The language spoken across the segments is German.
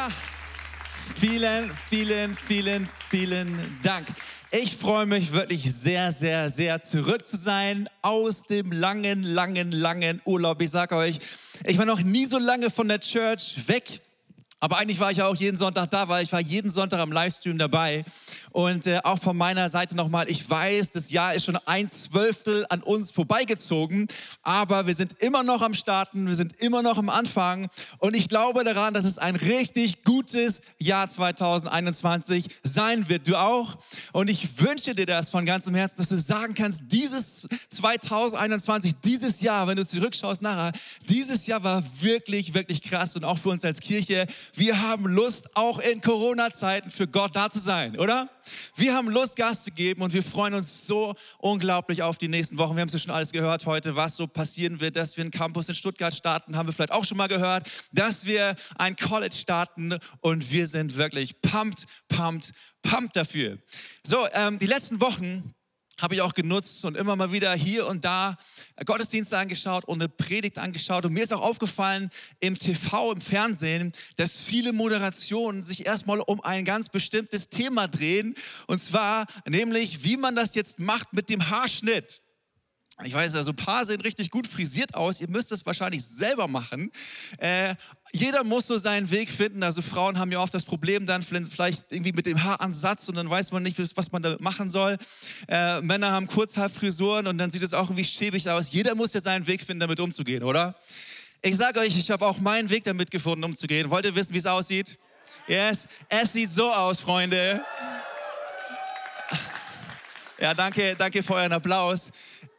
Ja, vielen, vielen, vielen, vielen Dank. Ich freue mich wirklich sehr, sehr, sehr zurück zu sein aus dem langen, langen, langen Urlaub. Ich sage euch, ich war noch nie so lange von der Church weg. Aber eigentlich war ich auch jeden Sonntag da, weil ich war jeden Sonntag am Livestream dabei. Und äh, auch von meiner Seite nochmal, ich weiß, das Jahr ist schon ein Zwölftel an uns vorbeigezogen, aber wir sind immer noch am Starten, wir sind immer noch am Anfang. Und ich glaube daran, dass es ein richtig gutes Jahr 2021 sein wird. Du auch? Und ich wünsche dir das von ganzem Herzen, dass du sagen kannst, dieses 2021, dieses Jahr, wenn du zurückschaust nachher, dieses Jahr war wirklich, wirklich krass und auch für uns als Kirche wir haben Lust, auch in Corona-Zeiten für Gott da zu sein, oder? Wir haben Lust, Gas zu geben und wir freuen uns so unglaublich auf die nächsten Wochen. Wir haben es ja schon alles gehört heute, was so passieren wird, dass wir einen Campus in Stuttgart starten, haben wir vielleicht auch schon mal gehört, dass wir ein College starten und wir sind wirklich pumped, pumped, pumped dafür. So, ähm, die letzten Wochen habe ich auch genutzt und immer mal wieder hier und da Gottesdienste angeschaut und eine Predigt angeschaut. Und mir ist auch aufgefallen im TV, im Fernsehen, dass viele Moderationen sich erstmal um ein ganz bestimmtes Thema drehen. Und zwar nämlich, wie man das jetzt macht mit dem Haarschnitt. Ich weiß, also ein paar sehen richtig gut frisiert aus. Ihr müsst es wahrscheinlich selber machen. Äh, jeder muss so seinen Weg finden. Also Frauen haben ja oft das Problem dann vielleicht irgendwie mit dem Haaransatz und dann weiß man nicht, was man da machen soll. Äh, Männer haben Kurzhaarfrisuren und dann sieht es auch irgendwie schäbig aus. Jeder muss ja seinen Weg finden, damit umzugehen, oder? Ich sage euch, ich habe auch meinen Weg damit gefunden, umzugehen. Wollt ihr wissen, wie es aussieht? Yes, es sieht so aus, Freunde. Ja, danke, danke für euren Applaus.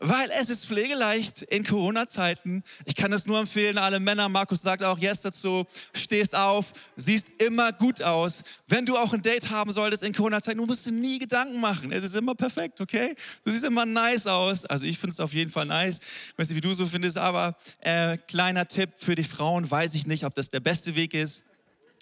Weil es ist pflegeleicht in Corona-Zeiten. Ich kann es nur empfehlen, alle Männer, Markus sagt auch yes dazu, stehst auf, siehst immer gut aus. Wenn du auch ein Date haben solltest in Corona-Zeiten, du musst dir nie Gedanken machen. Es ist immer perfekt, okay? Du siehst immer nice aus. Also ich finde es auf jeden Fall nice. Ich weiß nicht, wie du so findest, aber äh, kleiner Tipp für die Frauen, weiß ich nicht, ob das der beste Weg ist.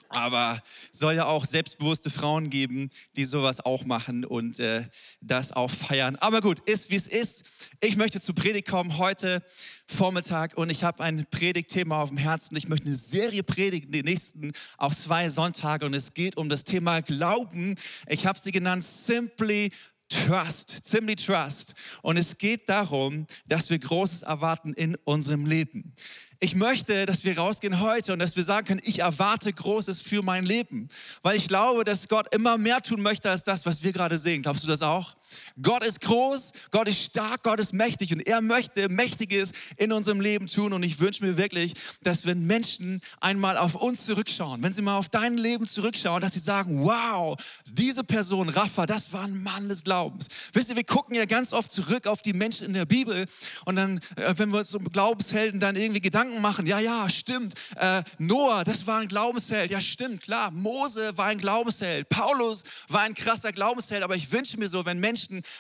Aber soll ja auch selbstbewusste Frauen geben, die sowas auch machen und äh, das auch feiern. Aber gut, ist wie es ist. Ich möchte zu Predigt kommen heute Vormittag und ich habe ein Predigtthema auf dem Herzen. Ich möchte eine Serie predigen, die nächsten auch zwei Sonntage und es geht um das Thema Glauben. Ich habe sie genannt Simply Trust, Simply Trust. Und es geht darum, dass wir Großes erwarten in unserem Leben. Ich möchte, dass wir rausgehen heute und dass wir sagen können, ich erwarte Großes für mein Leben, weil ich glaube, dass Gott immer mehr tun möchte als das, was wir gerade sehen. Glaubst du das auch? Gott ist groß, Gott ist stark, Gott ist mächtig und er möchte Mächtiges in unserem Leben tun. Und ich wünsche mir wirklich, dass wenn Menschen einmal auf uns zurückschauen, wenn sie mal auf dein Leben zurückschauen, dass sie sagen, wow, diese Person, Rafa, das war ein Mann des Glaubens. Wisst ihr, wir gucken ja ganz oft zurück auf die Menschen in der Bibel und dann, äh, wenn wir uns um Glaubenshelden dann irgendwie Gedanken machen, ja, ja, stimmt. Äh, Noah, das war ein Glaubensheld. Ja, stimmt, klar. Mose war ein Glaubensheld. Paulus war ein krasser Glaubensheld. Aber ich wünsche mir so, wenn Menschen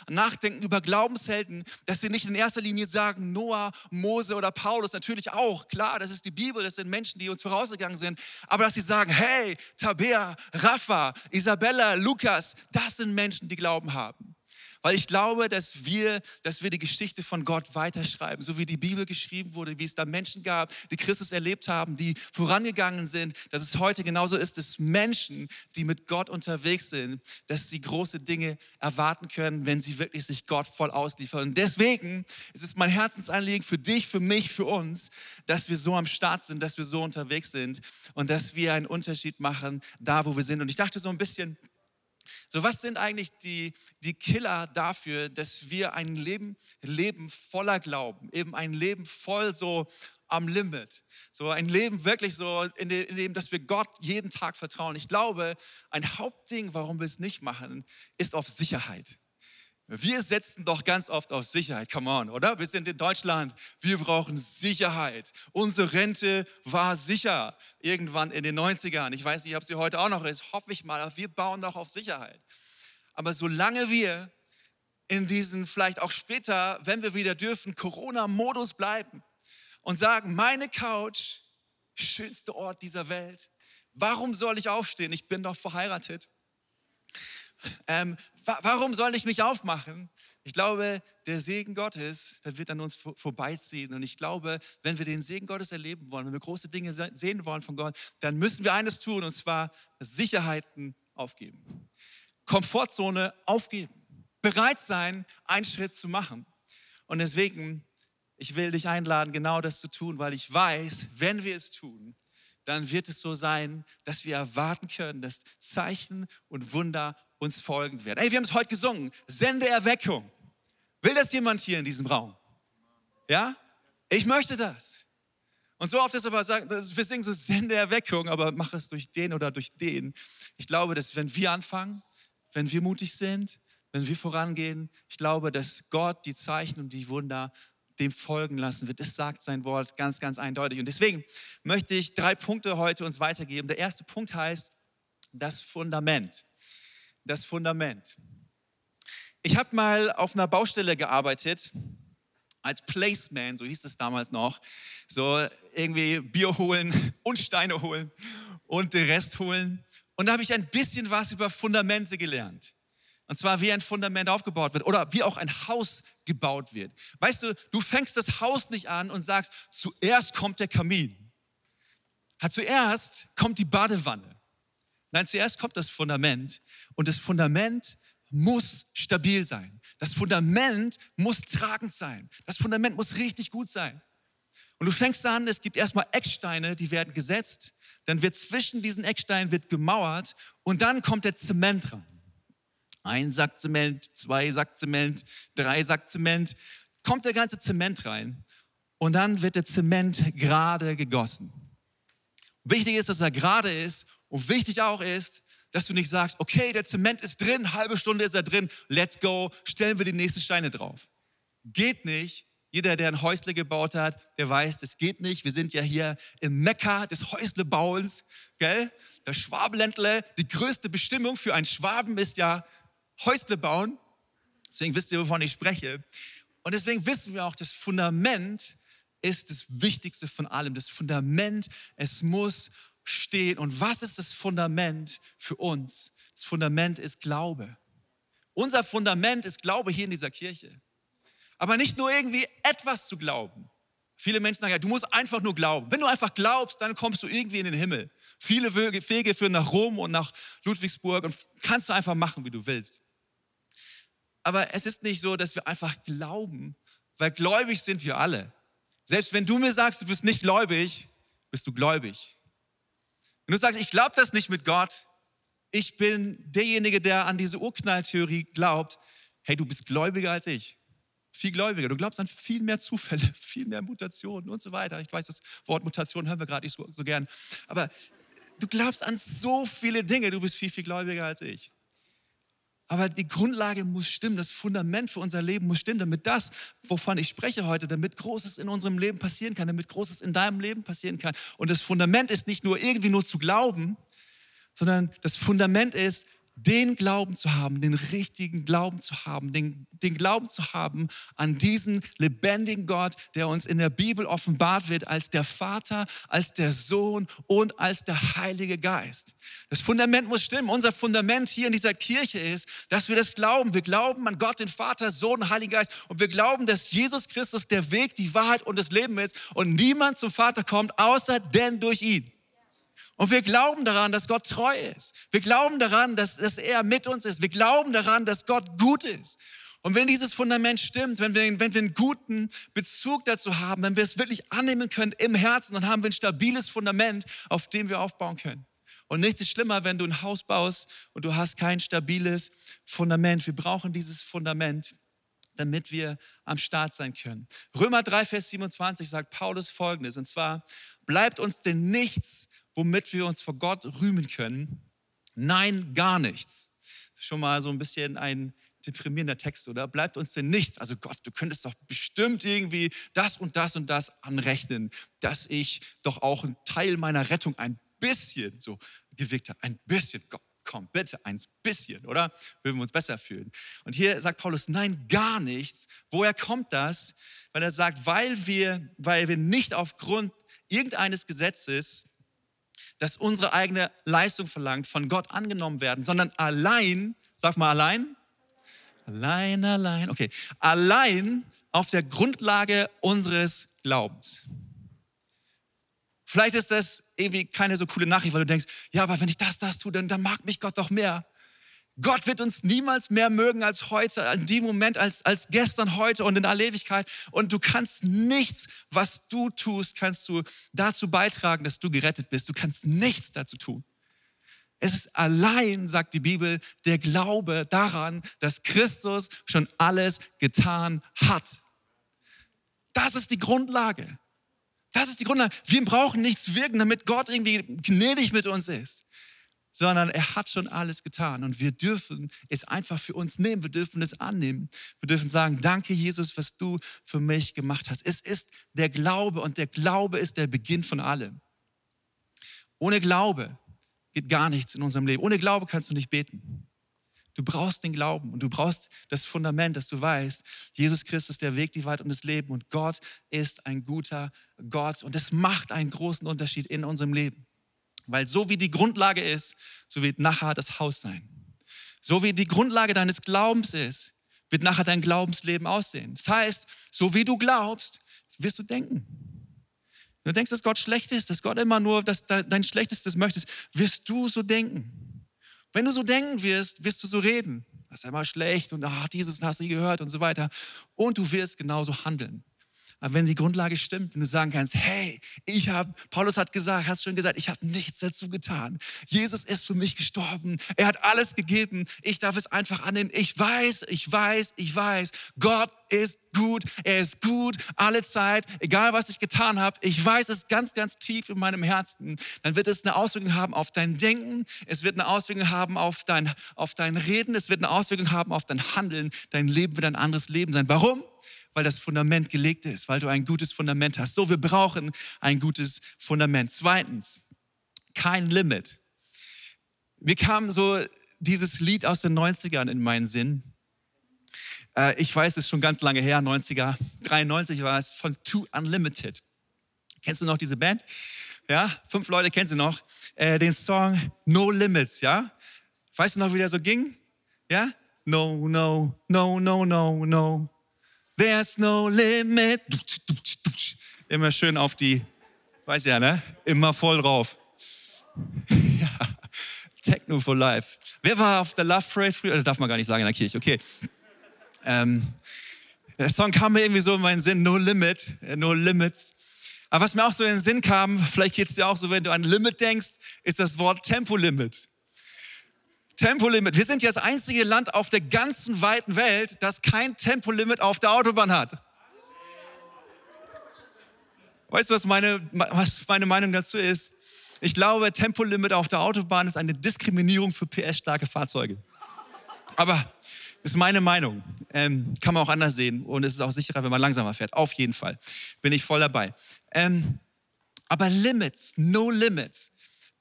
nachdenken über Glaubenshelden, dass sie nicht in erster Linie sagen, Noah, Mose oder Paulus. Natürlich auch, klar, das ist die Bibel, das sind Menschen, die uns vorausgegangen sind. Aber dass sie sagen, hey, Tabea, Rafa, Isabella, Lukas, das sind Menschen, die Glauben haben. Weil ich glaube, dass wir, dass wir die Geschichte von Gott weiterschreiben, so wie die Bibel geschrieben wurde, wie es da Menschen gab, die Christus erlebt haben, die vorangegangen sind, dass es heute genauso ist, dass Menschen, die mit Gott unterwegs sind, dass sie große Dinge erwarten können, wenn sie wirklich sich Gott voll ausliefern. Und deswegen ist es mein Herzensanliegen für dich, für mich, für uns, dass wir so am Start sind, dass wir so unterwegs sind und dass wir einen Unterschied machen, da wo wir sind. Und ich dachte so ein bisschen, so, was sind eigentlich die, die Killer dafür, dass wir ein Leben leben voller Glauben, eben ein Leben voll so am Limit, so ein Leben wirklich so, in dem, in dem, dass wir Gott jeden Tag vertrauen. Ich glaube, ein Hauptding, warum wir es nicht machen, ist auf Sicherheit. Wir setzen doch ganz oft auf Sicherheit. Come on, oder? Wir sind in Deutschland. Wir brauchen Sicherheit. Unsere Rente war sicher irgendwann in den 90ern. Ich weiß nicht, ob sie heute auch noch ist. Hoffe ich mal. Wir bauen doch auf Sicherheit. Aber solange wir in diesen, vielleicht auch später, wenn wir wieder dürfen, Corona-Modus bleiben und sagen, meine Couch, schönste Ort dieser Welt. Warum soll ich aufstehen? Ich bin doch verheiratet. Ähm, warum soll ich mich aufmachen, Ich glaube, der Segen Gottes, der wird an uns vorbeiziehen. Und ich glaube, wenn wir den Segen Gottes erleben wollen, wenn wir große Dinge sehen wollen von Gott, dann müssen wir eines tun, und zwar Sicherheiten aufgeben. Komfortzone aufgeben. Bereit sein, einen Schritt zu machen. Und deswegen, ich will dich einladen, genau das zu tun, weil ich weiß, wenn wir es tun, dann wird es so sein, dass wir erwarten können, dass Zeichen und Wunder uns folgen werden. Ey, wir haben es heute gesungen. Sende Erweckung. Will das jemand hier in diesem Raum? Ja? Ich möchte das. Und so oft ist aber wir singen so Sende Erweckung, aber mach es durch den oder durch den. Ich glaube, dass wenn wir anfangen, wenn wir mutig sind, wenn wir vorangehen, ich glaube, dass Gott die Zeichen und die Wunder dem folgen lassen wird. Das sagt sein Wort ganz, ganz eindeutig. Und deswegen möchte ich drei Punkte heute uns weitergeben. Der erste Punkt heißt das Fundament. Das Fundament. Ich habe mal auf einer Baustelle gearbeitet als Placeman, so hieß es damals noch. So irgendwie Bier holen und Steine holen und den Rest holen. Und da habe ich ein bisschen was über Fundamente gelernt. Und zwar, wie ein Fundament aufgebaut wird oder wie auch ein Haus gebaut wird. Weißt du, du fängst das Haus nicht an und sagst, zuerst kommt der Kamin. Zuerst kommt die Badewanne. Nein, zuerst kommt das Fundament. Und das Fundament muss stabil sein. Das Fundament muss tragend sein. Das Fundament muss richtig gut sein. Und du fängst an, es gibt erstmal Ecksteine, die werden gesetzt. Dann wird zwischen diesen Ecksteinen wird gemauert und dann kommt der Zement rein. Ein Sack Zement, zwei Sack Zement, drei Sack Zement. Kommt der ganze Zement rein und dann wird der Zement gerade gegossen. Wichtig ist, dass er gerade ist und wichtig auch ist, dass du nicht sagst, okay, der Zement ist drin, halbe Stunde ist er drin, let's go, stellen wir die nächsten Steine drauf. Geht nicht. Jeder, der ein Häusle gebaut hat, der weiß, das geht nicht. Wir sind ja hier im Mekka des Häuslebauens, gell? Das Schwabenländle, die größte Bestimmung für einen Schwaben ist ja Häusle bauen. Deswegen wisst ihr, wovon ich spreche. Und deswegen wissen wir auch, das Fundament ist das Wichtigste von allem. Das Fundament, es muss stehen. Und was ist das Fundament für uns? Das Fundament ist Glaube. Unser Fundament ist Glaube hier in dieser Kirche. Aber nicht nur irgendwie etwas zu glauben. Viele Menschen sagen, ja, du musst einfach nur glauben. Wenn du einfach glaubst, dann kommst du irgendwie in den Himmel. Viele Wege führen nach Rom und nach Ludwigsburg und kannst du einfach machen, wie du willst. Aber es ist nicht so, dass wir einfach glauben, weil gläubig sind wir alle. Selbst wenn du mir sagst, du bist nicht gläubig, bist du gläubig. Wenn du sagst, ich glaube das nicht mit Gott, ich bin derjenige, der an diese Urknalltheorie glaubt, hey, du bist gläubiger als ich. Viel gläubiger. Du glaubst an viel mehr Zufälle, viel mehr Mutationen und so weiter. Ich weiß, das Wort Mutation hören wir gerade nicht so, so gern. Aber du glaubst an so viele Dinge. Du bist viel, viel gläubiger als ich. Aber die Grundlage muss stimmen, das Fundament für unser Leben muss stimmen, damit das, wovon ich spreche heute, damit Großes in unserem Leben passieren kann, damit Großes in deinem Leben passieren kann. Und das Fundament ist nicht nur irgendwie nur zu glauben, sondern das Fundament ist, den Glauben zu haben, den richtigen Glauben zu haben, den, den Glauben zu haben an diesen lebendigen Gott, der uns in der Bibel offenbart wird als der Vater, als der Sohn und als der Heilige Geist. Das Fundament muss stimmen. Unser Fundament hier in dieser Kirche ist, dass wir das glauben. Wir glauben an Gott, den Vater, Sohn Heiligen Geist. Und wir glauben, dass Jesus Christus der Weg, die Wahrheit und das Leben ist. Und niemand zum Vater kommt, außer denn durch ihn. Und wir glauben daran, dass Gott treu ist. Wir glauben daran, dass, dass er mit uns ist. Wir glauben daran, dass Gott gut ist. Und wenn dieses Fundament stimmt, wenn wir, wenn wir einen guten Bezug dazu haben, wenn wir es wirklich annehmen können im Herzen, dann haben wir ein stabiles Fundament, auf dem wir aufbauen können. Und nichts ist schlimmer, wenn du ein Haus baust und du hast kein stabiles Fundament. Wir brauchen dieses Fundament, damit wir am Start sein können. Römer 3, Vers 27 sagt Paulus folgendes, und zwar, bleibt uns denn nichts womit wir uns vor Gott rühmen können? Nein, gar nichts. Schon mal so ein bisschen ein deprimierender Text, oder? Bleibt uns denn nichts? Also Gott, du könntest doch bestimmt irgendwie das und das und das anrechnen, dass ich doch auch einen Teil meiner Rettung ein bisschen so gewirkt habe. Ein bisschen, Gott, komm, bitte, ein bisschen, oder? Würden wir uns besser fühlen. Und hier sagt Paulus, nein, gar nichts. Woher kommt das? Weil er sagt, weil wir, weil wir nicht aufgrund irgendeines Gesetzes das unsere eigene Leistung verlangt, von Gott angenommen werden, sondern allein, sag mal allein, Allein, allein. Okay. Allein auf der Grundlage unseres Glaubens. Vielleicht ist das irgendwie keine so coole Nachricht, weil du denkst, ja, aber wenn ich das, das tue, dann, dann mag mich Gott doch mehr. Gott wird uns niemals mehr mögen als heute, in dem Moment, als, als gestern, heute und in aller Ewigkeit. Und du kannst nichts, was du tust, kannst du dazu beitragen, dass du gerettet bist. Du kannst nichts dazu tun. Es ist allein, sagt die Bibel, der Glaube daran, dass Christus schon alles getan hat. Das ist die Grundlage. Das ist die Grundlage. Wir brauchen nichts wirken, damit Gott irgendwie gnädig mit uns ist sondern er hat schon alles getan und wir dürfen es einfach für uns nehmen, wir dürfen es annehmen. Wir dürfen sagen, danke Jesus, was du für mich gemacht hast. Es ist der Glaube und der Glaube ist der Beginn von allem. Ohne Glaube geht gar nichts in unserem Leben. Ohne Glaube kannst du nicht beten. Du brauchst den Glauben und du brauchst das Fundament, dass du weißt, Jesus Christus der Weg, die Wahrheit und das Leben und Gott ist ein guter Gott und es macht einen großen Unterschied in unserem Leben. Weil so wie die Grundlage ist, so wird nachher das Haus sein. So wie die Grundlage deines Glaubens ist, wird nachher dein Glaubensleben aussehen. Das heißt, so wie du glaubst, wirst du denken. Wenn du denkst, dass Gott schlecht ist, dass Gott immer nur dass dein Schlechtestes möchtest, wirst du so denken. Wenn du so denken wirst, wirst du so reden. Das ist immer schlecht und ach, dieses hast du nie gehört und so weiter. Und du wirst genauso handeln. Aber wenn die Grundlage stimmt, wenn du sagen kannst, hey, ich habe, Paulus hat gesagt, hast schon gesagt, ich habe nichts dazu getan. Jesus ist für mich gestorben. Er hat alles gegeben. Ich darf es einfach annehmen. Ich weiß, ich weiß, ich weiß, Gott ist gut. Er ist gut alle Zeit, egal was ich getan habe. Ich weiß es ganz, ganz tief in meinem Herzen. Dann wird es eine Auswirkung haben auf dein Denken. Es wird eine Auswirkung haben auf dein, auf dein Reden. Es wird eine Auswirkung haben auf dein Handeln. Dein Leben wird ein anderes Leben sein. Warum? Weil das Fundament gelegt ist, weil du ein gutes Fundament hast. So, wir brauchen ein gutes Fundament. Zweitens, kein Limit. Mir kam so dieses Lied aus den 90ern in meinen Sinn. Äh, ich weiß, es ist schon ganz lange her, 90er, 93 war es, von Too Unlimited. Kennst du noch diese Band? Ja, fünf Leute kennen sie noch. Äh, den Song No Limits, ja? Weißt du noch, wie der so ging? Ja? No, no, no, no, no, no. There's no limit. Immer schön auf die, weiß ja, ne? Immer voll drauf. ja. Techno for Life. Wer war auf der Love Parade früher? Darf man gar nicht sagen in der Kirche. Okay. Ähm, der Song kam mir irgendwie so in meinen Sinn, No Limit, äh, No Limits. Aber was mir auch so in den Sinn kam, vielleicht geht es dir auch so, wenn du an Limit denkst, ist das Wort Tempolimit. Tempolimit. Wir sind ja das einzige Land auf der ganzen weiten Welt, das kein Tempolimit auf der Autobahn hat. Weißt du, was meine, was meine Meinung dazu ist? Ich glaube, Tempolimit auf der Autobahn ist eine Diskriminierung für PS-starke Fahrzeuge. Aber ist meine Meinung. Ähm, kann man auch anders sehen. Und es ist auch sicherer, wenn man langsamer fährt. Auf jeden Fall. Bin ich voll dabei. Ähm, aber Limits, no limits.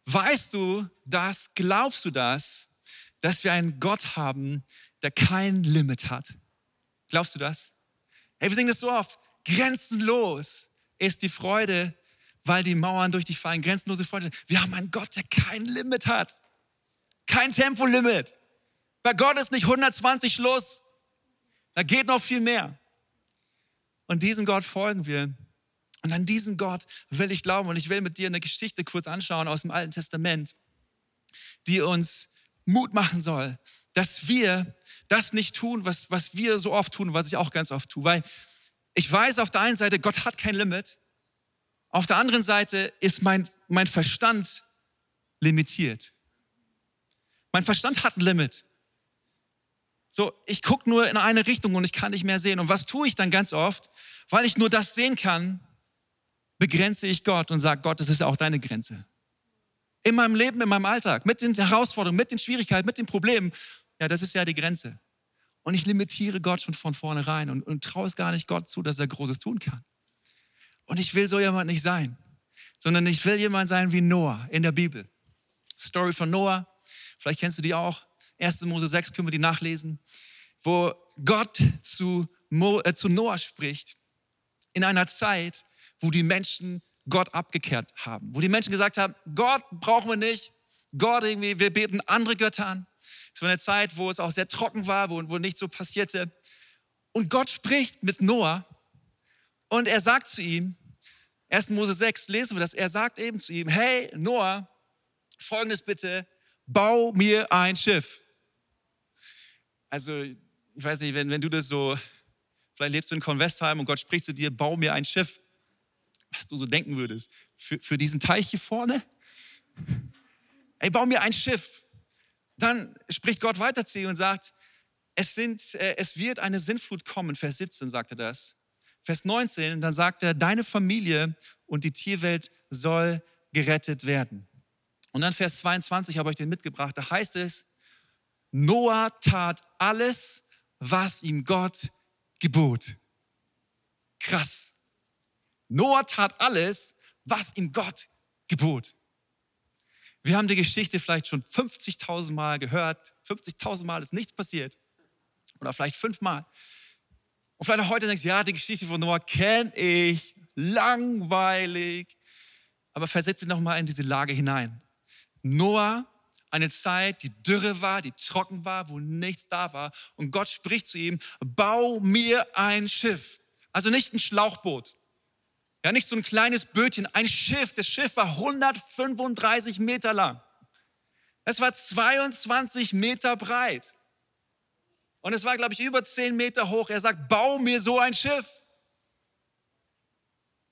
Weißt du das? Glaubst du das? Dass wir einen Gott haben, der kein Limit hat. Glaubst du das? Hey, wir singen das so oft. Grenzenlos ist die Freude, weil die Mauern durch dich fallen. Grenzenlose Freude. Wir haben einen Gott, der kein Limit hat. Kein Tempolimit. Bei Gott ist nicht 120 Schluss. Da geht noch viel mehr. Und diesem Gott folgen wir. Und an diesen Gott will ich glauben. Und ich will mit dir eine Geschichte kurz anschauen aus dem Alten Testament, die uns Mut machen soll, dass wir das nicht tun, was, was wir so oft tun, was ich auch ganz oft tue. Weil ich weiß auf der einen Seite, Gott hat kein Limit. Auf der anderen Seite ist mein, mein Verstand limitiert. Mein Verstand hat ein Limit. So, ich gucke nur in eine Richtung und ich kann nicht mehr sehen. Und was tue ich dann ganz oft? Weil ich nur das sehen kann, begrenze ich Gott und sage, Gott, das ist ja auch deine Grenze in meinem Leben, in meinem Alltag, mit den Herausforderungen, mit den Schwierigkeiten, mit den Problemen, ja, das ist ja die Grenze. Und ich limitiere Gott schon von vornherein und, und traue es gar nicht Gott zu, dass er Großes tun kann. Und ich will so jemand nicht sein, sondern ich will jemand sein wie Noah in der Bibel. Story von Noah, vielleicht kennst du die auch. 1. Mose 6 können wir die nachlesen, wo Gott zu, Mo, äh, zu Noah spricht in einer Zeit, wo die Menschen Gott abgekehrt haben. Wo die Menschen gesagt haben, Gott brauchen wir nicht. Gott irgendwie, wir beten andere Götter an. Es war eine Zeit, wo es auch sehr trocken war, wo, wo nichts so passierte. Und Gott spricht mit Noah und er sagt zu ihm, 1. Mose 6 lesen wir das, er sagt eben zu ihm, hey Noah, folgendes bitte, bau mir ein Schiff. Also, ich weiß nicht, wenn, wenn du das so, vielleicht lebst du in Convestheim und Gott spricht zu dir, bau mir ein Schiff, was du so denken würdest. Für, für diesen Teich hier vorne? Ey, bau mir ein Schiff. Dann spricht Gott weiter zu ihm und sagt, es, sind, äh, es wird eine Sinnflut kommen. Vers 17 sagt er das. Vers 19, dann sagt er, deine Familie und die Tierwelt soll gerettet werden. Und dann Vers 22 habe ich den mitgebracht. Da heißt es, Noah tat alles, was ihm Gott gebot. Krass. Noah tat alles, was ihm Gott gebot. Wir haben die Geschichte vielleicht schon 50.000 Mal gehört. 50.000 Mal ist nichts passiert. Oder vielleicht fünfmal. Und vielleicht auch heute denkst du, ja, die Geschichte von Noah kenne ich. Langweilig. Aber versetze dich nochmal in diese Lage hinein. Noah, eine Zeit, die dürre war, die trocken war, wo nichts da war. Und Gott spricht zu ihm, bau mir ein Schiff. Also nicht ein Schlauchboot. Ja, nicht so ein kleines Bötchen, ein Schiff. Das Schiff war 135 Meter lang. Es war 22 Meter breit. Und es war, glaube ich, über 10 Meter hoch. Er sagt, bau mir so ein Schiff.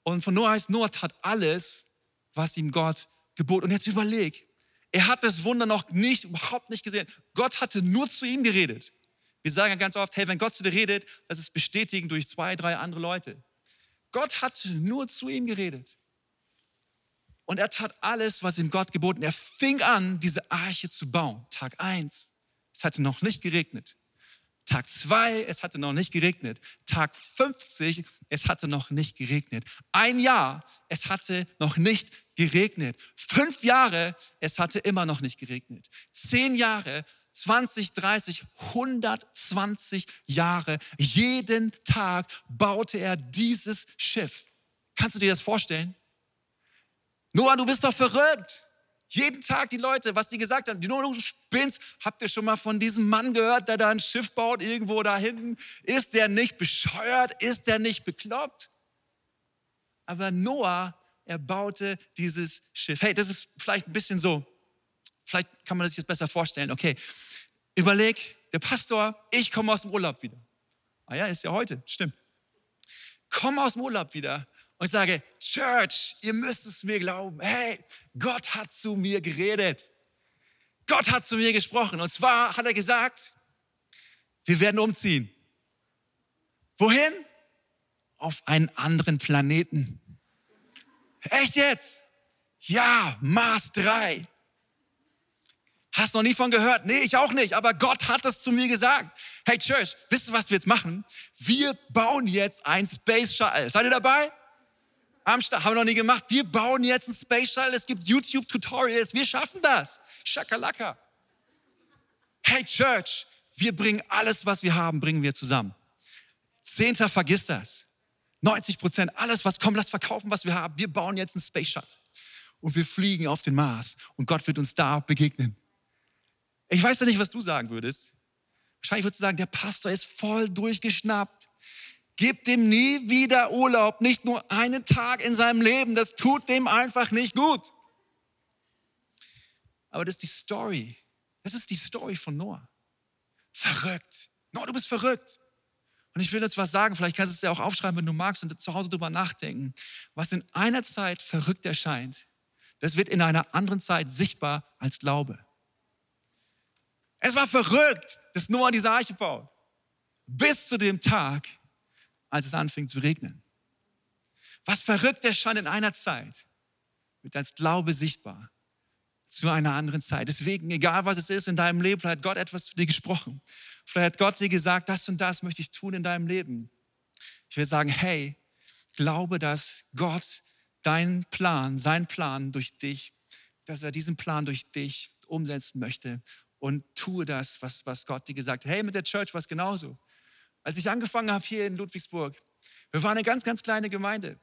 Und von Noah heißt, Noah tat alles, was ihm Gott gebot. Und jetzt überleg, er hat das Wunder noch nicht, überhaupt nicht gesehen. Gott hatte nur zu ihm geredet. Wir sagen ja ganz oft, hey, wenn Gott zu dir redet, das ist bestätigen durch zwei, drei andere Leute. Gott hat nur zu ihm geredet. Und er tat alles, was ihm Gott geboten. Er fing an, diese Arche zu bauen. Tag eins, es hatte noch nicht geregnet. Tag zwei, es hatte noch nicht geregnet. Tag 50, es hatte noch nicht geregnet. Ein Jahr, es hatte noch nicht geregnet. Fünf Jahre, es hatte immer noch nicht geregnet. Zehn Jahre, 20, 30, 120 Jahre. Jeden Tag baute er dieses Schiff. Kannst du dir das vorstellen? Noah, du bist doch verrückt. Jeden Tag die Leute, was die gesagt haben, Noah, du spinnst. Habt ihr schon mal von diesem Mann gehört, der da ein Schiff baut, irgendwo da hinten? Ist der nicht bescheuert? Ist der nicht bekloppt? Aber Noah, er baute dieses Schiff. Hey, das ist vielleicht ein bisschen so, vielleicht kann man das jetzt besser vorstellen. Okay, überleg, der Pastor, ich komme aus dem Urlaub wieder. Ah ja, ist ja heute, stimmt. Komme aus dem Urlaub wieder und sage, Church, ihr müsst es mir glauben. Hey, Gott hat zu mir geredet. Gott hat zu mir gesprochen. Und zwar hat er gesagt, wir werden umziehen. Wohin? Auf einen anderen Planeten. Echt jetzt? Ja, Mars 3. Hast noch nie von gehört? Nee, ich auch nicht, aber Gott hat das zu mir gesagt. Hey Church, wisst ihr, was wir jetzt machen? Wir bauen jetzt ein Space Shuttle. Seid ihr dabei? Am Start, haben wir noch nie gemacht. Wir bauen jetzt ein Space Shuttle. Es gibt YouTube-Tutorials. Wir schaffen das. Shakalaka. Hey Church, wir bringen alles, was wir haben, bringen wir zusammen. Zehnter, vergiss das. 90 Prozent, alles, was kommt, lass verkaufen, was wir haben. Wir bauen jetzt ein Space Shuttle. Und wir fliegen auf den Mars. Und Gott wird uns da begegnen. Ich weiß ja nicht, was du sagen würdest. Wahrscheinlich würdest du sagen, der Pastor ist voll durchgeschnappt. Gib dem nie wieder Urlaub, nicht nur einen Tag in seinem Leben. Das tut dem einfach nicht gut. Aber das ist die Story. Das ist die Story von Noah. Verrückt. Noah, du bist verrückt. Und ich will jetzt was sagen, vielleicht kannst du es ja auch aufschreiben, wenn du magst und zu Hause drüber nachdenken. Was in einer Zeit verrückt erscheint, das wird in einer anderen Zeit sichtbar als Glaube. Es war verrückt, dass Noah diese Arche baut. Bis zu dem Tag, als es anfing zu regnen. Was verrückt erscheint in einer Zeit, wird als Glaube sichtbar zu einer anderen Zeit. Deswegen, egal was es ist in deinem Leben, vielleicht hat Gott etwas zu dir gesprochen. Vielleicht hat Gott dir gesagt, das und das möchte ich tun in deinem Leben. Ich will sagen, hey, glaube, dass Gott deinen Plan, seinen Plan durch dich, dass er diesen Plan durch dich umsetzen möchte und tue das, was, was Gott dir gesagt hat. Hey, mit der Church war es genauso. Als ich angefangen habe hier in Ludwigsburg, wir waren eine ganz, ganz kleine Gemeinde.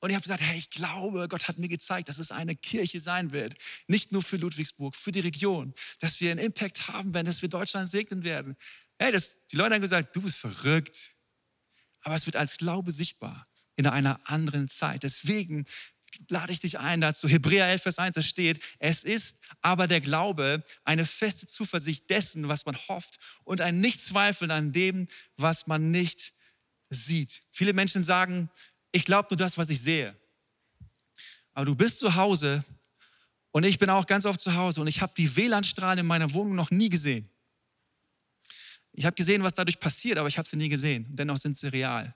Und ich habe gesagt, hey, ich glaube, Gott hat mir gezeigt, dass es eine Kirche sein wird. Nicht nur für Ludwigsburg, für die Region. Dass wir einen Impact haben werden, dass wir Deutschland segnen werden. Hey, das, die Leute haben gesagt, du bist verrückt. Aber es wird als Glaube sichtbar in einer anderen Zeit. Deswegen lade ich dich ein dazu. Hebräer 11, Vers 1, da steht, es ist aber der Glaube eine feste Zuversicht dessen, was man hofft und ein Nichtzweifeln an dem, was man nicht sieht. Viele Menschen sagen, ich glaube nur das, was ich sehe. Aber du bist zu Hause und ich bin auch ganz oft zu Hause und ich habe die WLAN-Strahlen in meiner Wohnung noch nie gesehen. Ich habe gesehen, was dadurch passiert, aber ich habe sie nie gesehen. dennoch sind sie real.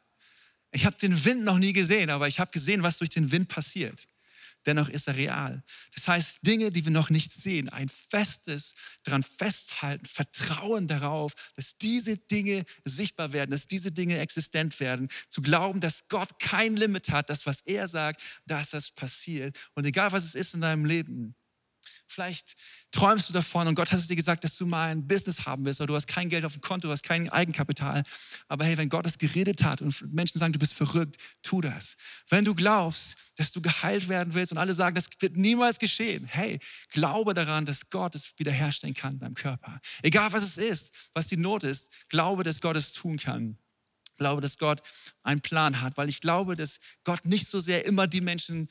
Ich habe den Wind noch nie gesehen, aber ich habe gesehen, was durch den Wind passiert. Dennoch ist er real. Das heißt, Dinge, die wir noch nicht sehen, ein festes daran festhalten, Vertrauen darauf, dass diese Dinge sichtbar werden, dass diese Dinge existent werden. Zu glauben, dass Gott kein Limit hat, das, was er sagt, dass das passiert. Und egal, was es ist in deinem Leben, Vielleicht träumst du davon und Gott hat es dir gesagt, dass du mal ein Business haben willst oder du hast kein Geld auf dem Konto, du hast kein Eigenkapital. Aber hey, wenn Gott es geredet hat und Menschen sagen, du bist verrückt, tu das. Wenn du glaubst, dass du geheilt werden willst und alle sagen, das wird niemals geschehen, hey, glaube daran, dass Gott es wiederherstellen kann in deinem Körper. Egal was es ist, was die Not ist, glaube, dass Gott es tun kann. Glaube, dass Gott einen Plan hat, weil ich glaube, dass Gott nicht so sehr immer die Menschen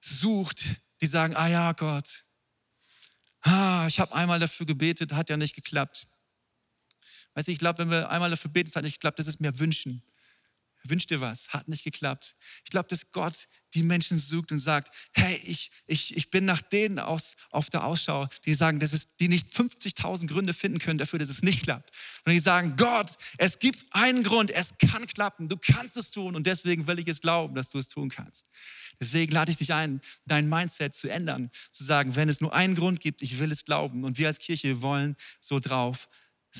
sucht, die sagen, ah ja, Gott, ah, ich habe einmal dafür gebetet, hat ja nicht geklappt. Weißt du, ich glaube, wenn wir einmal dafür beten, es hat nicht geklappt, das ist mir wünschen. Wünsch dir was, hat nicht geklappt. Ich glaube, dass Gott die Menschen sucht und sagt, hey, ich, ich, ich bin nach denen aus, auf der Ausschau, die sagen, dass es, die nicht 50.000 Gründe finden können dafür, dass es nicht klappt. Und die sagen, Gott, es gibt einen Grund, es kann klappen, du kannst es tun und deswegen will ich es glauben, dass du es tun kannst. Deswegen lade ich dich ein, dein Mindset zu ändern, zu sagen, wenn es nur einen Grund gibt, ich will es glauben. Und wir als Kirche wollen so drauf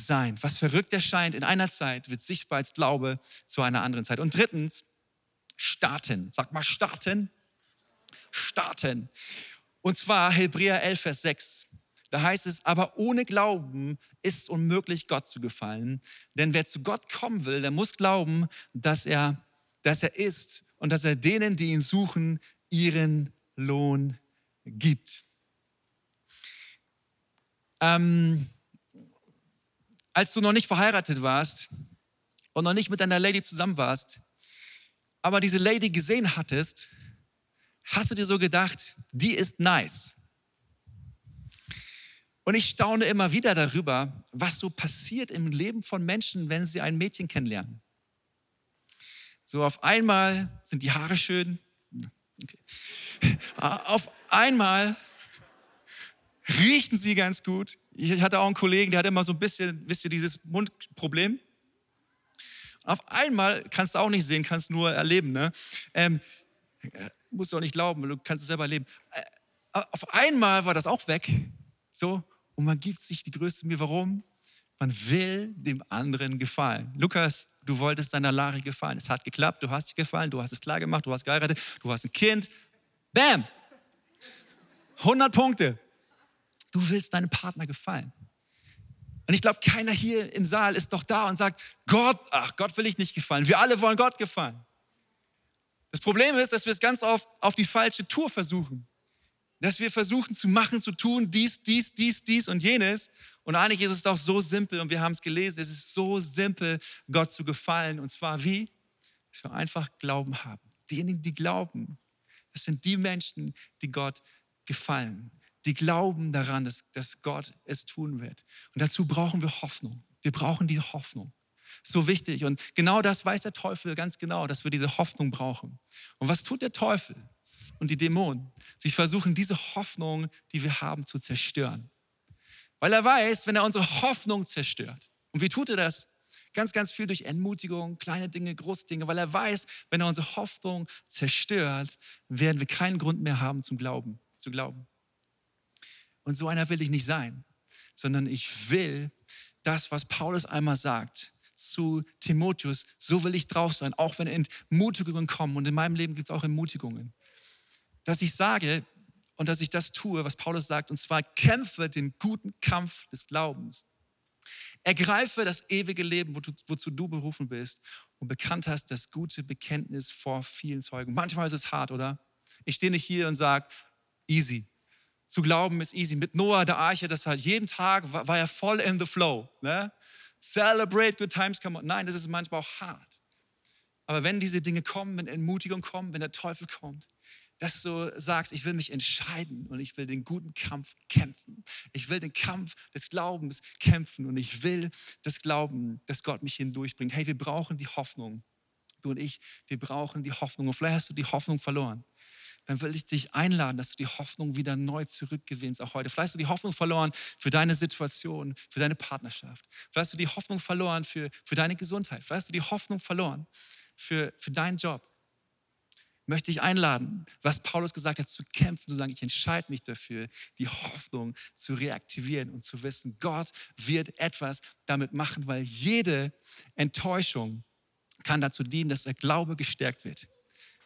sein. Was verrückt erscheint in einer Zeit, wird sichtbar als Glaube zu einer anderen Zeit. Und drittens, starten. Sag mal starten. Starten. Und zwar Hebräer 11, Vers 6. Da heißt es, aber ohne Glauben ist unmöglich, Gott zu gefallen. Denn wer zu Gott kommen will, der muss glauben, dass er, dass er ist und dass er denen, die ihn suchen, ihren Lohn gibt. Ähm, als du noch nicht verheiratet warst und noch nicht mit deiner Lady zusammen warst, aber diese Lady gesehen hattest, hast du dir so gedacht, die ist nice. Und ich staune immer wieder darüber, was so passiert im Leben von Menschen, wenn sie ein Mädchen kennenlernen. So auf einmal sind die Haare schön. Okay. Auf einmal riechen sie ganz gut. Ich hatte auch einen Kollegen, der hat immer so ein bisschen, wisst ihr, dieses Mundproblem. Auf einmal kannst du auch nicht sehen, kannst nur erleben. Ne? Ähm, musst du auch nicht glauben, du kannst es selber erleben. Äh, auf einmal war das auch weg. So, und man gibt sich die größte Mühe. Warum? Man will dem anderen gefallen. Lukas, du wolltest deiner Lari gefallen. Es hat geklappt, du hast dich gefallen, du hast es klar gemacht, du hast geheiratet, du hast ein Kind. Bam! 100 Punkte. Du willst deinem Partner gefallen. Und ich glaube, keiner hier im Saal ist doch da und sagt, Gott, ach, Gott will ich nicht gefallen. Wir alle wollen Gott gefallen. Das Problem ist, dass wir es ganz oft auf die falsche Tour versuchen. Dass wir versuchen zu machen, zu tun, dies, dies, dies, dies und jenes. Und eigentlich ist es doch so simpel und wir haben es gelesen, es ist so simpel, Gott zu gefallen. Und zwar wie? Dass wir einfach Glauben haben. Diejenigen, die glauben, das sind die Menschen, die Gott gefallen. Die glauben daran, dass, dass Gott es tun wird. Und dazu brauchen wir Hoffnung. Wir brauchen die Hoffnung. So wichtig. Und genau das weiß der Teufel ganz genau, dass wir diese Hoffnung brauchen. Und was tut der Teufel und die Dämonen? Sie versuchen, diese Hoffnung, die wir haben, zu zerstören. Weil er weiß, wenn er unsere Hoffnung zerstört. Und wie tut er das? Ganz, ganz viel durch Entmutigung, kleine Dinge, große Dinge, weil er weiß, wenn er unsere Hoffnung zerstört, werden wir keinen Grund mehr haben zum Glauben, zu glauben. Und so einer will ich nicht sein, sondern ich will das, was Paulus einmal sagt zu Timotheus, so will ich drauf sein, auch wenn Entmutigungen kommen. Und in meinem Leben gibt es auch Entmutigungen. Dass ich sage, und dass ich das tue, was Paulus sagt, und zwar kämpfe den guten Kampf des Glaubens. Ergreife das ewige Leben, wozu du berufen bist und bekannt hast das gute Bekenntnis vor vielen Zeugen. Manchmal ist es hart, oder? Ich stehe nicht hier und sage, easy. Zu glauben ist easy. Mit Noah, der Arche, das halt jeden Tag war, war er voll in the flow. Ne? Celebrate good times come on. Nein, das ist manchmal auch hart. Aber wenn diese Dinge kommen, wenn Entmutigung kommt, wenn der Teufel kommt, dass du sagst, ich will mich entscheiden und ich will den guten Kampf kämpfen. Ich will den Kampf des Glaubens kämpfen und ich will das Glauben, dass Gott mich hindurchbringt. Hey, wir brauchen die Hoffnung. Du und ich, wir brauchen die Hoffnung. Und vielleicht hast du die Hoffnung verloren. Dann will ich dich einladen, dass du die Hoffnung wieder neu zurückgewinnst, auch heute. Vielleicht hast du die Hoffnung verloren für deine Situation, für deine Partnerschaft. Vielleicht hast du die Hoffnung verloren für, für deine Gesundheit. Vielleicht hast du die Hoffnung verloren für, für deinen Job möchte ich einladen, was Paulus gesagt hat, zu kämpfen, zu sagen, ich entscheide mich dafür, die Hoffnung zu reaktivieren und zu wissen, Gott wird etwas damit machen, weil jede Enttäuschung kann dazu dienen, dass der Glaube gestärkt wird.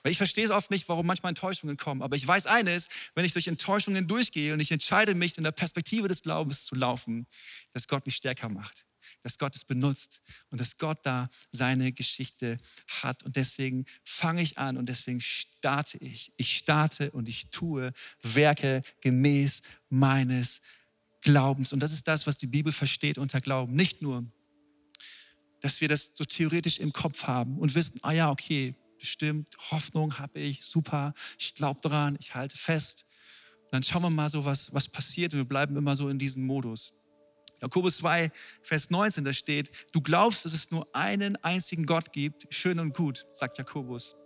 Weil ich verstehe es oft nicht, warum manchmal Enttäuschungen kommen. Aber ich weiß eines, wenn ich durch Enttäuschungen durchgehe und ich entscheide mich, in der Perspektive des Glaubens zu laufen, dass Gott mich stärker macht dass Gott es benutzt und dass Gott da seine Geschichte hat. Und deswegen fange ich an und deswegen starte ich. Ich starte und ich tue Werke gemäß meines Glaubens. Und das ist das, was die Bibel versteht unter Glauben. Nicht nur, dass wir das so theoretisch im Kopf haben und wissen, ah ja, okay, stimmt, Hoffnung habe ich, super, ich glaube daran, ich halte fest. dann schauen wir mal so, was, was passiert und wir bleiben immer so in diesem Modus. Jakobus 2, Vers 19, da steht, du glaubst, dass es nur einen einzigen Gott gibt, schön und gut, sagt Jakobus.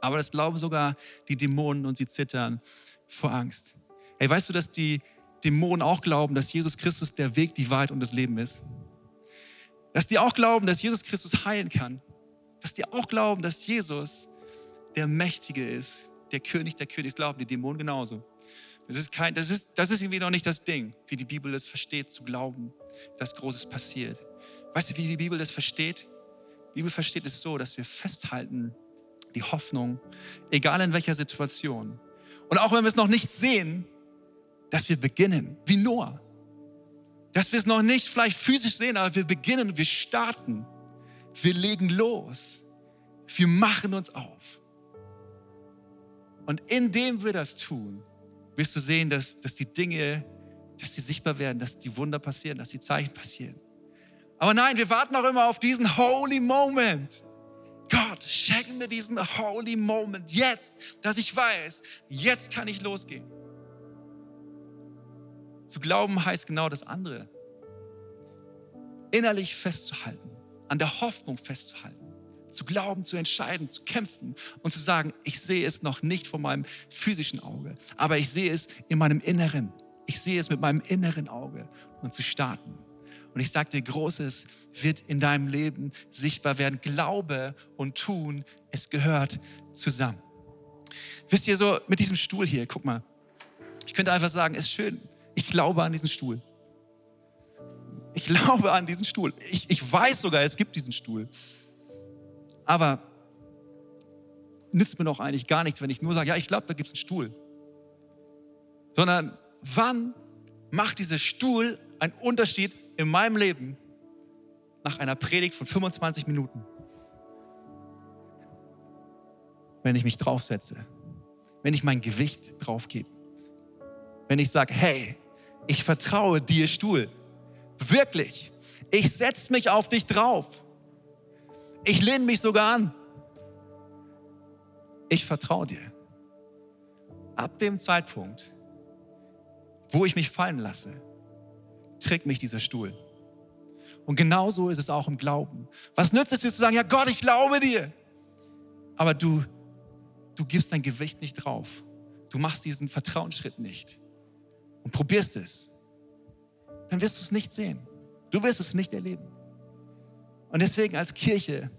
Aber das glauben sogar die Dämonen und sie zittern vor Angst. Hey, weißt du, dass die Dämonen auch glauben, dass Jesus Christus der Weg, die Wahrheit und das Leben ist? Dass die auch glauben, dass Jesus Christus heilen kann. Dass die auch glauben, dass Jesus der Mächtige ist, der König der Könige. glauben die Dämonen genauso. Das ist, kein, das, ist, das ist irgendwie noch nicht das Ding, wie die Bibel es versteht, zu glauben, dass Großes passiert. Weißt du, wie die Bibel das versteht? Die Bibel versteht es so, dass wir festhalten, die Hoffnung, egal in welcher Situation. Und auch wenn wir es noch nicht sehen, dass wir beginnen, wie Noah. Dass wir es noch nicht vielleicht physisch sehen, aber wir beginnen, wir starten, wir legen los, wir machen uns auf. Und indem wir das tun, wirst du sehen, dass, dass die Dinge, dass sie sichtbar werden, dass die Wunder passieren, dass die Zeichen passieren. Aber nein, wir warten auch immer auf diesen holy Moment. Gott, schenk mir diesen holy Moment jetzt, dass ich weiß, jetzt kann ich losgehen. Zu glauben heißt genau das andere. Innerlich festzuhalten, an der Hoffnung festzuhalten zu glauben, zu entscheiden, zu kämpfen und zu sagen, ich sehe es noch nicht vor meinem physischen Auge, aber ich sehe es in meinem Inneren. Ich sehe es mit meinem inneren Auge und zu starten. Und ich sage dir, Großes wird in deinem Leben sichtbar werden. Glaube und Tun, es gehört zusammen. Wisst ihr so, mit diesem Stuhl hier, guck mal, ich könnte einfach sagen, es ist schön, ich glaube an diesen Stuhl. Ich glaube an diesen Stuhl. Ich, ich weiß sogar, es gibt diesen Stuhl. Aber nützt mir doch eigentlich gar nichts, wenn ich nur sage, ja, ich glaube, da gibt es einen Stuhl. Sondern wann macht dieser Stuhl einen Unterschied in meinem Leben nach einer Predigt von 25 Minuten? Wenn ich mich draufsetze, wenn ich mein Gewicht draufgebe, wenn ich sage, hey, ich vertraue dir Stuhl, wirklich, ich setze mich auf dich drauf. Ich lehne mich sogar an. Ich vertraue dir. Ab dem Zeitpunkt, wo ich mich fallen lasse, trägt mich dieser Stuhl. Und genauso ist es auch im Glauben. Was nützt es dir zu sagen, ja Gott, ich glaube dir. Aber du, du gibst dein Gewicht nicht drauf. Du machst diesen Vertrauensschritt nicht und probierst es. Dann wirst du es nicht sehen. Du wirst es nicht erleben. Und deswegen als Kirche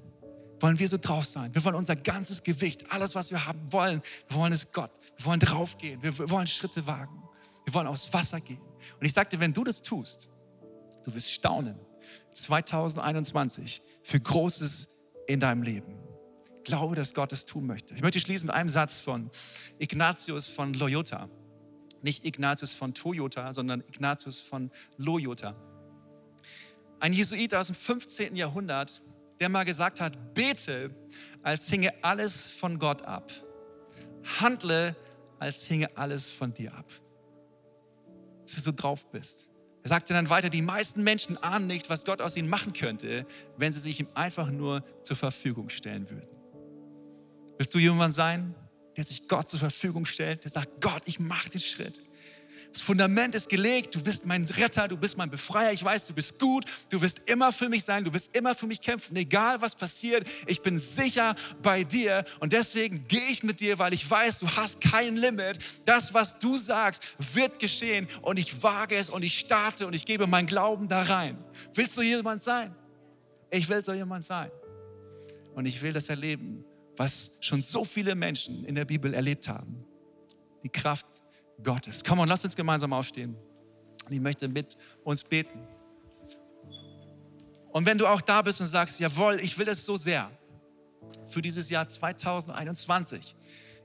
wollen wir so drauf sein. Wir wollen unser ganzes Gewicht, alles, was wir haben wollen, wir wollen es Gott. Wir wollen draufgehen. Wir wollen Schritte wagen. Wir wollen aufs Wasser gehen. Und ich sagte, wenn du das tust, du wirst staunen. 2021 für Großes in deinem Leben. Glaube, dass Gott es tun möchte. Ich möchte schließen mit einem Satz von Ignatius von Loyola. Nicht Ignatius von Toyota, sondern Ignatius von Loyola. ein Jesuit aus dem 15. Jahrhundert, der mal gesagt hat, bete, als hinge alles von Gott ab. Handle, als hinge alles von dir ab. Dass du so drauf bist. Er sagte dann weiter, die meisten Menschen ahnen nicht, was Gott aus ihnen machen könnte, wenn sie sich ihm einfach nur zur Verfügung stellen würden. Willst du jemand sein, der sich Gott zur Verfügung stellt, der sagt, Gott, ich mache den Schritt. Das Fundament ist gelegt. Du bist mein Retter, du bist mein Befreier. Ich weiß, du bist gut. Du wirst immer für mich sein. Du wirst immer für mich kämpfen. Egal was passiert, ich bin sicher bei dir. Und deswegen gehe ich mit dir, weil ich weiß, du hast kein Limit. Das, was du sagst, wird geschehen. Und ich wage es und ich starte und ich gebe meinen Glauben da rein. Willst du jemand sein? Ich will so jemand sein. Und ich will das erleben, was schon so viele Menschen in der Bibel erlebt haben. Die Kraft Gottes. Komm und lass uns gemeinsam aufstehen. Und ich möchte mit uns beten. Und wenn du auch da bist und sagst, jawohl, ich will es so sehr für dieses Jahr 2021.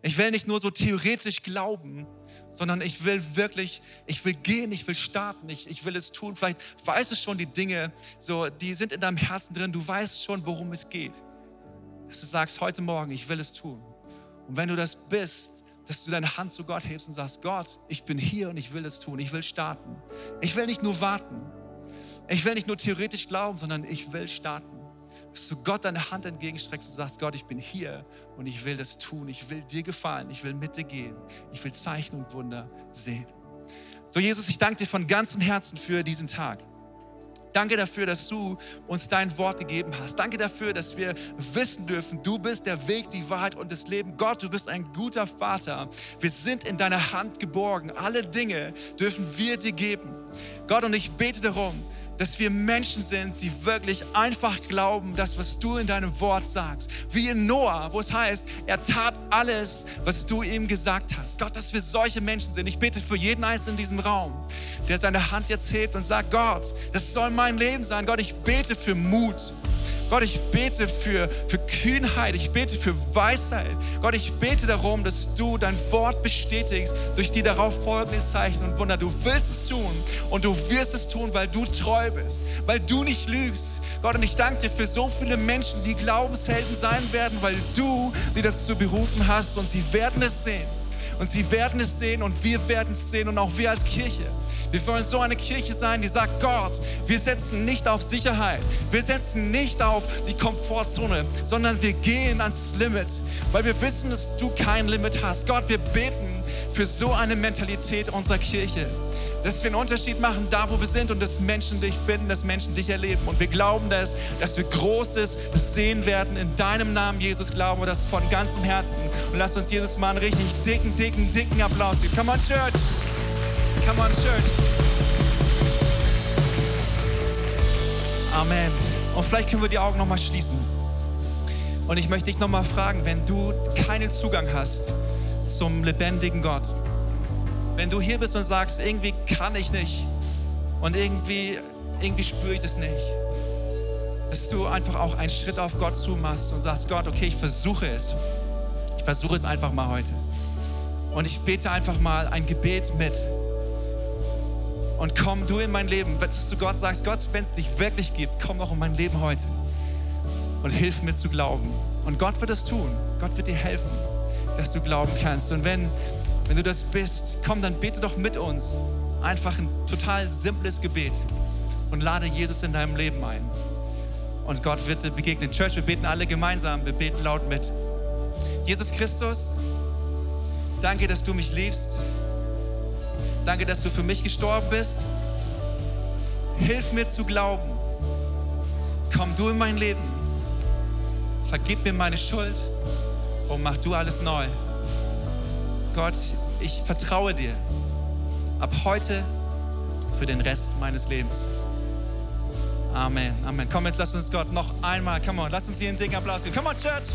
Ich will nicht nur so theoretisch glauben, sondern ich will wirklich, ich will gehen, ich will starten, ich, ich will es tun. Vielleicht weißt du schon die Dinge, so, die sind in deinem Herzen drin, du weißt schon, worum es geht. Dass du sagst, heute Morgen, ich will es tun. Und wenn du das bist, dass du deine Hand zu Gott hebst und sagst, Gott, ich bin hier und ich will es tun, ich will starten. Ich will nicht nur warten, ich will nicht nur theoretisch glauben, sondern ich will starten. Dass du Gott deine Hand entgegenstreckst und sagst, Gott, ich bin hier und ich will das tun, ich will dir gefallen, ich will mit dir gehen, ich will Zeichen und Wunder sehen. So Jesus, ich danke dir von ganzem Herzen für diesen Tag. Danke dafür, dass du uns dein Wort gegeben hast. Danke dafür, dass wir wissen dürfen, du bist der Weg, die Wahrheit und das Leben. Gott, du bist ein guter Vater. Wir sind in deiner Hand geborgen. Alle Dinge dürfen wir dir geben. Gott, und ich bete darum, dass wir Menschen sind, die wirklich einfach glauben, das, was du in deinem Wort sagst. Wie in Noah, wo es heißt, er tat alles, was du ihm gesagt hast. Gott, dass wir solche Menschen sind. Ich bete für jeden Einzelnen in diesem Raum, der seine Hand jetzt hebt und sagt, Gott, das soll mein Leben sein. Gott, ich bete für Mut. Gott, ich bete für, für Kühnheit, ich bete für Weisheit. Gott, ich bete darum, dass du dein Wort bestätigst durch die darauf folgenden Zeichen und Wunder. Du willst es tun und du wirst es tun, weil du treu bist, weil du nicht lügst. Gott, und ich danke dir für so viele Menschen, die Glaubenshelden sein werden, weil du sie dazu berufen hast und sie werden es sehen. Und sie werden es sehen und wir werden es sehen und auch wir als Kirche. Wir wollen so eine Kirche sein, die sagt, Gott, wir setzen nicht auf Sicherheit, wir setzen nicht auf die Komfortzone, sondern wir gehen ans Limit, weil wir wissen, dass du kein Limit hast. Gott, wir beten für so eine Mentalität unserer Kirche dass wir einen Unterschied machen da, wo wir sind und dass Menschen dich finden, dass Menschen dich erleben. Und wir glauben das, dass wir Großes sehen werden. In deinem Namen, Jesus, glauben wir das von ganzem Herzen. Und lass uns Jesus mal einen richtig dicken, dicken, dicken Applaus geben. Come on, Church. Come on, Church. Amen. Und vielleicht können wir die Augen nochmal schließen. Und ich möchte dich nochmal fragen, wenn du keinen Zugang hast zum lebendigen Gott, wenn du hier bist und sagst, irgendwie kann ich nicht und irgendwie, irgendwie spüre ich das nicht, dass du einfach auch einen Schritt auf Gott zumachst und sagst, Gott, okay, ich versuche es. Ich versuche es einfach mal heute. Und ich bete einfach mal ein Gebet mit. Und komm du in mein Leben, dass du Gott sagst, Gott, wenn es dich wirklich gibt, komm doch in mein Leben heute. Und hilf mir zu glauben. Und Gott wird es tun. Gott wird dir helfen, dass du glauben kannst. Und wenn wenn du das bist, komm, dann bete doch mit uns. Einfach ein total simples Gebet und lade Jesus in deinem Leben ein. Und Gott wird dir begegnen. Church, wir beten alle gemeinsam, wir beten laut mit. Jesus Christus, danke, dass du mich liebst. Danke, dass du für mich gestorben bist. Hilf mir zu glauben. Komm du in mein Leben. Vergib mir meine Schuld und mach du alles neu. Gott, ich vertraue dir ab heute für den Rest meines Lebens. Amen, Amen. Komm, jetzt lass uns Gott noch einmal, come on, lass uns hier einen dicken Applaus geben. Come on, Church!